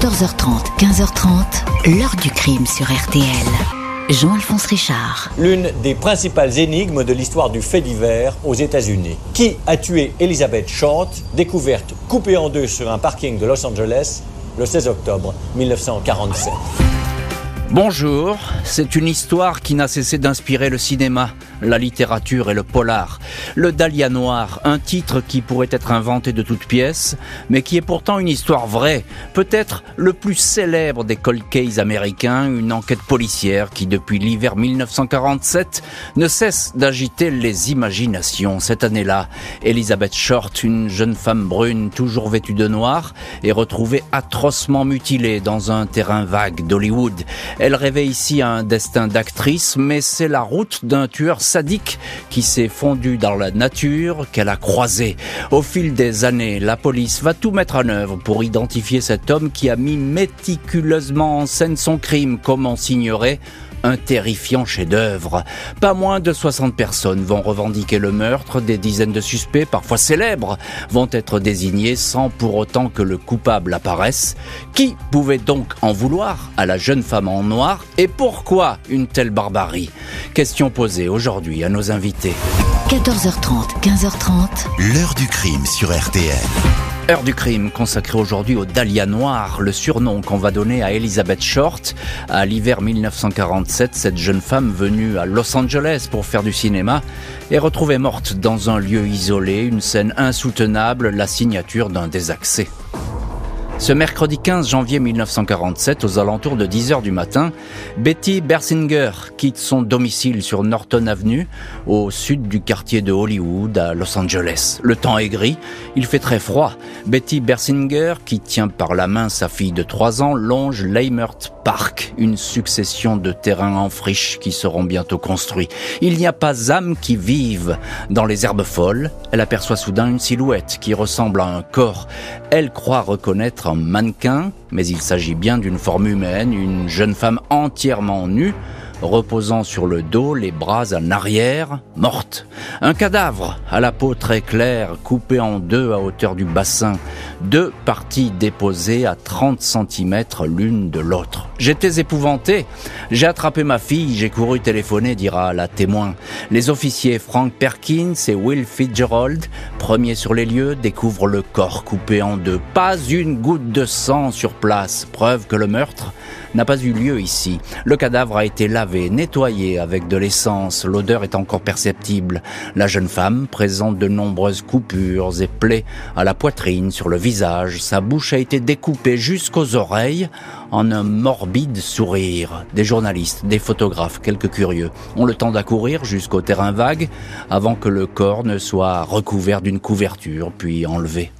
14h30, 15h30, l'heure du crime sur RTL. Jean-Alphonse Richard. L'une des principales énigmes de l'histoire du fait divers aux États-Unis. Qui a tué Elizabeth Short, découverte coupée en deux sur un parking de Los Angeles le 16 octobre 1947 Bonjour, c'est une histoire qui n'a cessé d'inspirer le cinéma, la littérature et le polar. Le Dahlia Noir, un titre qui pourrait être inventé de toutes pièces, mais qui est pourtant une histoire vraie, peut-être le plus célèbre des cold américains, une enquête policière qui depuis l'hiver 1947 ne cesse d'agiter les imaginations. Cette année-là, Elizabeth Short, une jeune femme brune toujours vêtue de noir, est retrouvée atrocement mutilée dans un terrain vague d'Hollywood. Elle rêvait ici un destin d'actrice, mais c'est la route d'un tueur sadique qui s'est fondu dans la nature qu'elle a croisé. Au fil des années, la police va tout mettre en œuvre pour identifier cet homme qui a mis méticuleusement en scène son crime, comme on signerait un terrifiant chef-d'œuvre. Pas moins de 60 personnes vont revendiquer le meurtre, des dizaines de suspects, parfois célèbres, vont être désignés sans pour autant que le coupable apparaisse. Qui pouvait donc en vouloir à la jeune femme en noir et pourquoi une telle barbarie? Question posée aujourd'hui à nos invités. 14h30, 15h30. L'heure du crime sur RTL. Heure du crime consacrée aujourd'hui au Dahlia Noir, le surnom qu'on va donner à Elizabeth Short. À l'hiver 1947, cette jeune femme venue à Los Angeles pour faire du cinéma est retrouvée morte dans un lieu isolé, une scène insoutenable, la signature d'un désaccès. Ce mercredi 15 janvier 1947, aux alentours de 10 heures du matin, Betty Bersinger quitte son domicile sur Norton Avenue, au sud du quartier de Hollywood, à Los Angeles. Le temps est gris, il fait très froid. Betty Bersinger, qui tient par la main sa fille de 3 ans, longe Leimert Park, une succession de terrains en friche qui seront bientôt construits. Il n'y a pas âme qui vive. Dans les herbes folles, elle aperçoit soudain une silhouette qui ressemble à un corps. Elle croit reconnaître un mannequin, mais il s'agit bien d'une forme humaine, une jeune femme entièrement nue, reposant sur le dos, les bras en arrière, morte. Un cadavre à la peau très claire, coupé en deux à hauteur du bassin, deux parties déposées à 30 cm l'une de l'autre. J'étais épouvanté. J'ai attrapé ma fille, j'ai couru téléphoner, dira la témoin. Les officiers Frank Perkins et Will Fitzgerald, premiers sur les lieux, découvrent le corps coupé en deux. Pas une goutte de sang sur place, preuve que le meurtre n'a pas eu lieu ici. Le cadavre a été lavé, nettoyé avec de l'essence, l'odeur est encore perceptible. La jeune femme présente de nombreuses coupures et plaies à la poitrine, sur le visage. Sa bouche a été découpée jusqu'aux oreilles en un morbide sourire. Des journalistes, des photographes, quelques curieux ont le temps d'accourir jusqu'au terrain vague avant que le corps ne soit recouvert d'une couverture puis enlevé.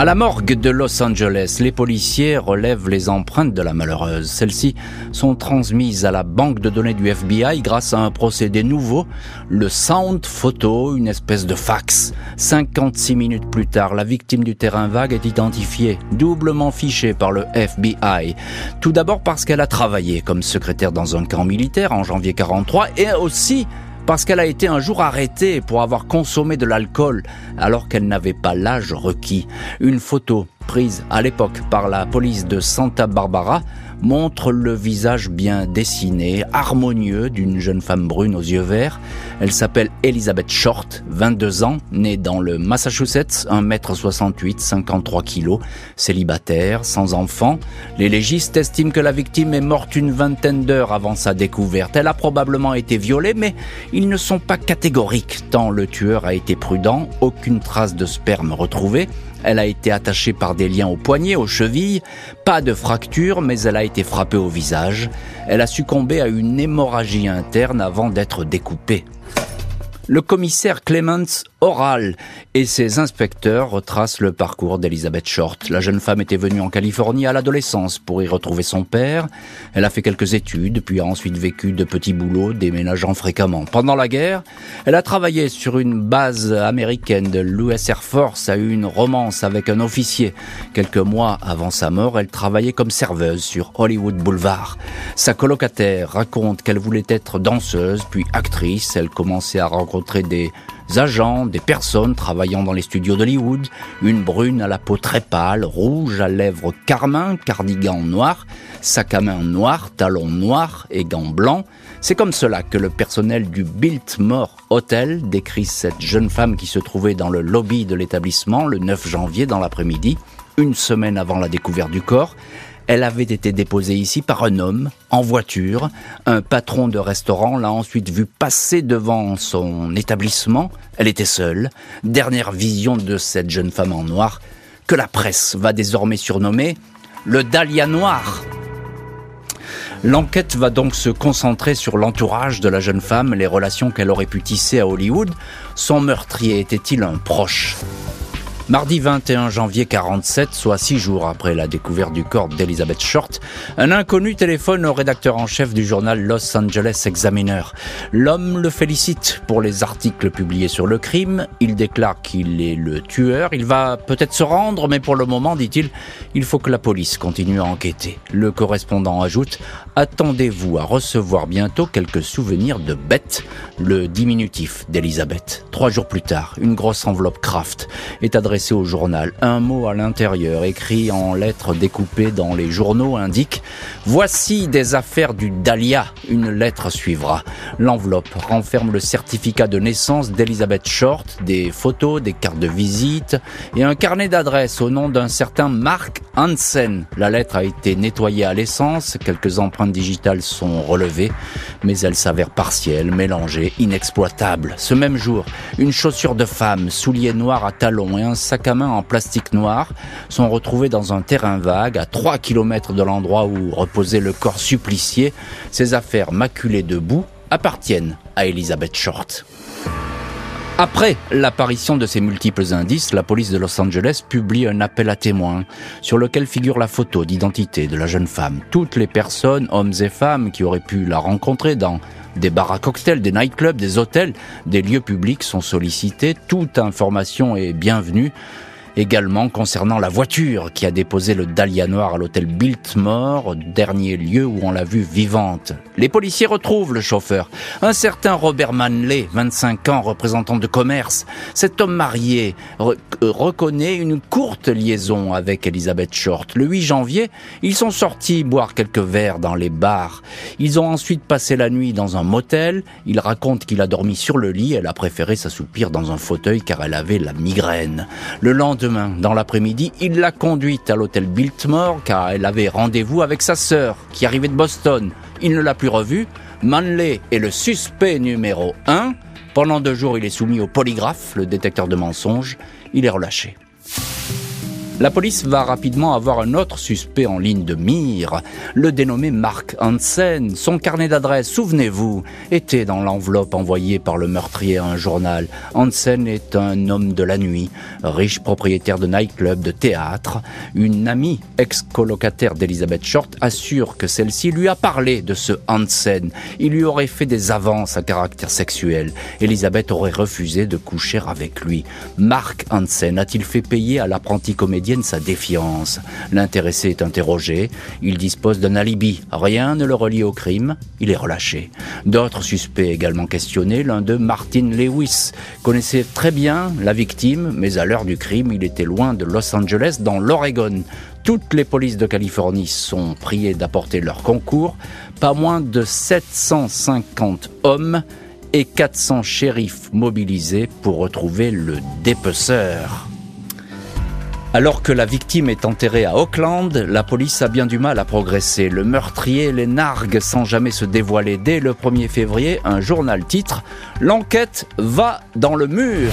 À la morgue de Los Angeles, les policiers relèvent les empreintes de la malheureuse. Celles-ci sont transmises à la banque de données du FBI grâce à un procédé nouveau, le Sound Photo, une espèce de fax. 56 minutes plus tard, la victime du terrain vague est identifiée, doublement fichée par le FBI. Tout d'abord parce qu'elle a travaillé comme secrétaire dans un camp militaire en janvier 43 et aussi parce qu'elle a été un jour arrêtée pour avoir consommé de l'alcool alors qu'elle n'avait pas l'âge requis. Une photo prise à l'époque par la police de Santa Barbara montre le visage bien dessiné, harmonieux d'une jeune femme brune aux yeux verts. Elle s'appelle Elizabeth Short, 22 ans, née dans le Massachusetts, 1m68, 53 kg, célibataire, sans enfant. Les légistes estiment que la victime est morte une vingtaine d'heures avant sa découverte. Elle a probablement été violée, mais ils ne sont pas catégoriques tant le tueur a été prudent, aucune trace de sperme retrouvée. Elle a été attachée par des liens aux poignets, aux chevilles, pas de fracture, mais elle a été frappée au visage. Elle a succombé à une hémorragie interne avant d'être découpée. Le commissaire Clements Oral et ses inspecteurs retracent le parcours d'Elizabeth Short. La jeune femme était venue en Californie à l'adolescence pour y retrouver son père. Elle a fait quelques études, puis a ensuite vécu de petits boulots, déménageant fréquemment. Pendant la guerre, elle a travaillé sur une base américaine de l'US Air Force, a eu une romance avec un officier. Quelques mois avant sa mort, elle travaillait comme serveuse sur Hollywood Boulevard. Sa colocataire raconte qu'elle voulait être danseuse, puis actrice. Elle commençait à rencontrer des agents, des personnes travaillant dans les studios d'Hollywood, une brune à la peau très pâle, rouge à lèvres carmin, cardigan noir, sac à main noir, talons noirs et gants blancs. C'est comme cela que le personnel du Biltmore Hotel décrit cette jeune femme qui se trouvait dans le lobby de l'établissement le 9 janvier dans l'après-midi, une semaine avant la découverte du corps. Elle avait été déposée ici par un homme, en voiture. Un patron de restaurant l'a ensuite vue passer devant son établissement. Elle était seule. Dernière vision de cette jeune femme en noir, que la presse va désormais surnommer le Dahlia Noir. L'enquête va donc se concentrer sur l'entourage de la jeune femme, les relations qu'elle aurait pu tisser à Hollywood. Son meurtrier était-il un proche? Mardi 21 janvier 47, soit six jours après la découverte du corps d'Elizabeth Short, un inconnu téléphone au rédacteur en chef du journal Los Angeles Examiner. L'homme le félicite pour les articles publiés sur le crime. Il déclare qu'il est le tueur. Il va peut-être se rendre, mais pour le moment, dit-il, il faut que la police continue à enquêter. Le correspondant ajoute Attendez-vous à recevoir bientôt quelques souvenirs de Beth, le diminutif d'Elizabeth. Trois jours plus tard, une grosse enveloppe Kraft est adressée au journal. Un mot à l'intérieur, écrit en lettres découpées dans les journaux, indique Voici des affaires du Dahlia. Une lettre suivra. L'enveloppe renferme le certificat de naissance d'Elizabeth Short, des photos, des cartes de visite et un carnet d'adresses au nom d'un certain Mark Hansen. La lettre a été nettoyée à l'essence, quelques empreintes digitales sont relevées, mais elle s'avère partielle, mélangée, inexploitable. Ce même jour, une chaussure de femme, souliers noirs à talons et un sac à main en plastique noir sont retrouvés dans un terrain vague à 3 km de l'endroit où reposait le corps supplicié. Ces affaires maculées de boue appartiennent à Elizabeth Short. Après l'apparition de ces multiples indices, la police de Los Angeles publie un appel à témoins sur lequel figure la photo d'identité de la jeune femme. Toutes les personnes, hommes et femmes, qui auraient pu la rencontrer dans des bars à cocktails, des nightclubs, des hôtels, des lieux publics sont sollicités. Toute information est bienvenue également concernant la voiture qui a déposé le Dahlia noir à l'hôtel Biltmore, dernier lieu où on l'a vue vivante. Les policiers retrouvent le chauffeur, un certain Robert Manley, 25 ans, représentant de commerce. Cet homme marié euh, reconnaît une courte liaison avec Elizabeth Short. Le 8 janvier, ils sont sortis boire quelques verres dans les bars. Ils ont ensuite passé la nuit dans un motel. Il raconte qu'il a dormi sur le lit. Elle a préféré s'assoupir dans un fauteuil car elle avait la migraine. Le lendemain, dans l'après-midi, il l'a conduite à l'hôtel Biltmore car elle avait rendez-vous avec sa sœur qui arrivait de Boston. Il ne l'a plus revue. Manley est le suspect numéro 1. Pendant deux jours, il est soumis au polygraphe, le détecteur de mensonges. Il est relâché. La police va rapidement avoir un autre suspect en ligne de mire, le dénommé Mark Hansen. Son carnet d'adresse, souvenez-vous, était dans l'enveloppe envoyée par le meurtrier à un journal. Hansen est un homme de la nuit, riche propriétaire de nightclub, de théâtre. Une amie, ex-colocataire d'Elizabeth Short, assure que celle-ci lui a parlé de ce Hansen. Il lui aurait fait des avances à caractère sexuel. Elizabeth aurait refusé de coucher avec lui. Mark Hansen a-t-il fait payer à l'apprenti comédien sa défiance. L'intéressé est interrogé, il dispose d'un alibi, rien ne le relie au crime, il est relâché. D'autres suspects également questionnés, l'un d'eux, Martin Lewis, connaissait très bien la victime, mais à l'heure du crime, il était loin de Los Angeles, dans l'Oregon. Toutes les polices de Californie sont priées d'apporter leur concours. Pas moins de 750 hommes et 400 shérifs mobilisés pour retrouver le dépeceur. Alors que la victime est enterrée à Auckland, la police a bien du mal à progresser. Le meurtrier les nargue sans jamais se dévoiler. Dès le 1er février, un journal titre L'enquête va dans le mur.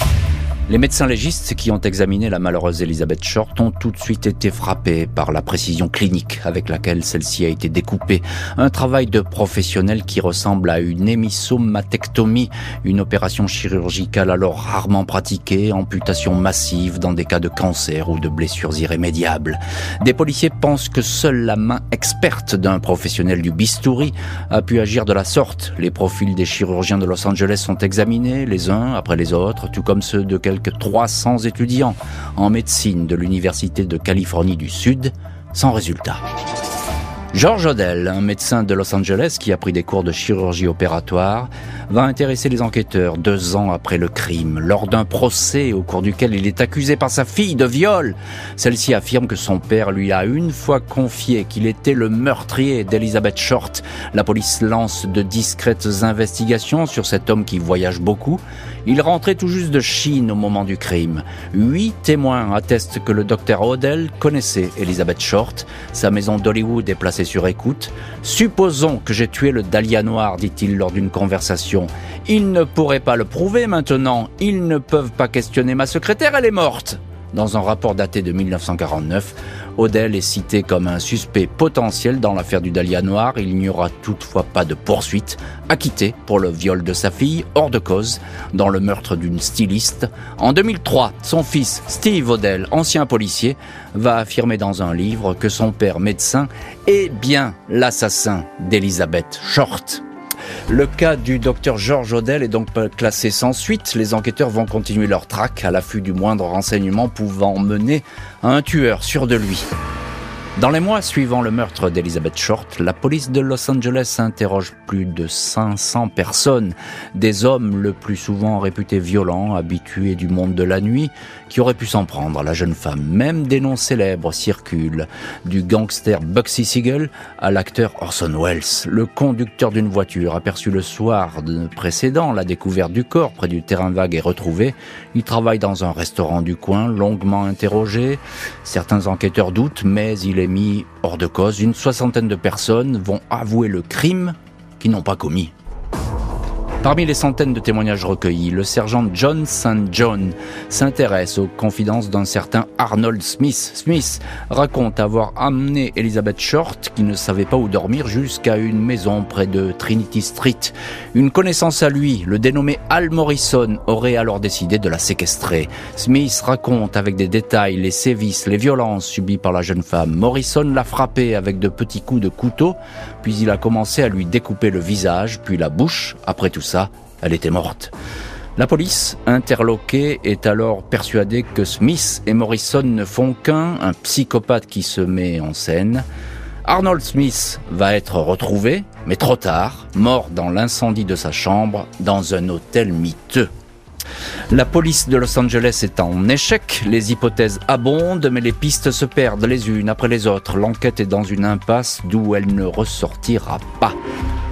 Les médecins légistes qui ont examiné la malheureuse Elizabeth Short ont tout de suite été frappés par la précision clinique avec laquelle celle-ci a été découpée. Un travail de professionnel qui ressemble à une hémissomatectomie, une opération chirurgicale alors rarement pratiquée, amputation massive dans des cas de cancer ou de blessures irrémédiables. Des policiers pensent que seule la main experte d'un professionnel du bistouri a pu agir de la sorte. Les profils des chirurgiens de Los Angeles sont examinés les uns après les autres, tout comme ceux de quelques 300 étudiants en médecine de l'Université de Californie du Sud, sans résultat. George Odell, un médecin de Los Angeles qui a pris des cours de chirurgie opératoire, va intéresser les enquêteurs deux ans après le crime, lors d'un procès au cours duquel il est accusé par sa fille de viol. Celle-ci affirme que son père lui a une fois confié qu'il était le meurtrier d'Elizabeth Short. La police lance de discrètes investigations sur cet homme qui voyage beaucoup. Il rentrait tout juste de Chine au moment du crime. Huit témoins attestent que le docteur Odell connaissait Elizabeth Short. Sa maison d'Hollywood est placée sur écoute. Supposons que j'ai tué le Dahlia noir, dit-il lors d'une conversation. Ils ne pourraient pas le prouver maintenant. Ils ne peuvent pas questionner ma secrétaire, elle est morte. Dans un rapport daté de 1949, Odell est cité comme un suspect potentiel dans l'affaire du Dahlia Noir. Il n'y aura toutefois pas de poursuite. Acquitté pour le viol de sa fille, hors de cause, dans le meurtre d'une styliste. En 2003, son fils, Steve Odell, ancien policier, va affirmer dans un livre que son père médecin est bien l'assassin d'Elizabeth Short. Le cas du docteur George Odell est donc classé sans suite. Les enquêteurs vont continuer leur traque à l'affût du moindre renseignement pouvant mener à un tueur sûr de lui. Dans les mois suivant le meurtre d'Elizabeth Short, la police de Los Angeles interroge plus de 500 personnes, des hommes le plus souvent réputés violents, habitués du monde de la nuit, qui auraient pu s'en prendre à la jeune femme. Même des noms célèbres circulent, du gangster Bugsy Siegel à l'acteur Orson Welles. Le conducteur d'une voiture aperçu le soir précédent la découverte du corps près du terrain vague est retrouvé. Il travaille dans un restaurant du coin, longuement interrogé. Certains enquêteurs doutent, mais il est mis hors de cause. Une soixantaine de personnes vont avouer le crime qu'ils n'ont pas commis. Parmi les centaines de témoignages recueillis, le sergent John St. John s'intéresse aux confidences d'un certain Arnold Smith. Smith raconte avoir amené Elizabeth Short, qui ne savait pas où dormir, jusqu'à une maison près de Trinity Street. Une connaissance à lui, le dénommé Al Morrison, aurait alors décidé de la séquestrer. Smith raconte avec des détails les sévices, les violences subies par la jeune femme. Morrison l'a frappée avec de petits coups de couteau, puis il a commencé à lui découper le visage, puis la bouche. Après tout elle était morte. La police, interloquée, est alors persuadée que Smith et Morrison ne font qu'un, un psychopathe qui se met en scène. Arnold Smith va être retrouvé, mais trop tard, mort dans l'incendie de sa chambre dans un hôtel miteux. La police de Los Angeles est en échec, les hypothèses abondent, mais les pistes se perdent les unes après les autres. L'enquête est dans une impasse d'où elle ne ressortira pas.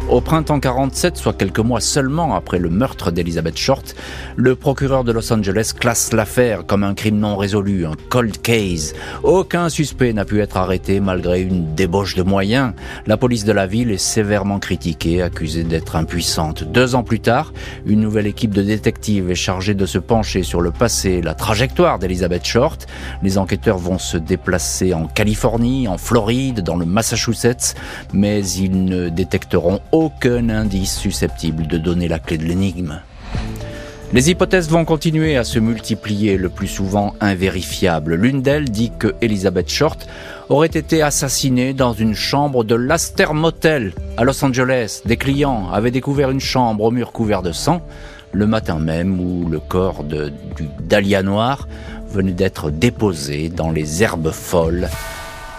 Au printemps 47, soit quelques mois seulement après le meurtre d'Elizabeth Short, le procureur de Los Angeles classe l'affaire comme un crime non résolu, un cold case. Aucun suspect n'a pu être arrêté malgré une débauche de moyens. La police de la ville est sévèrement critiquée, accusée d'être impuissante. Deux ans plus tard, une nouvelle équipe de détectives est chargée de se pencher sur le passé, la trajectoire d'Elizabeth Short. Les enquêteurs vont se déplacer en Californie, en Floride, dans le Massachusetts, mais ils ne détecteront aucun indice susceptible de donner la clé de l'énigme. Les hypothèses vont continuer à se multiplier, le plus souvent invérifiables. L'une d'elles dit que Elizabeth Short aurait été assassinée dans une chambre de l'Aster Motel à Los Angeles. Des clients avaient découvert une chambre au mur couvert de sang le matin même où le corps de, du dahlia noir venait d'être déposé dans les herbes folles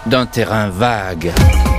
d'un terrain vague.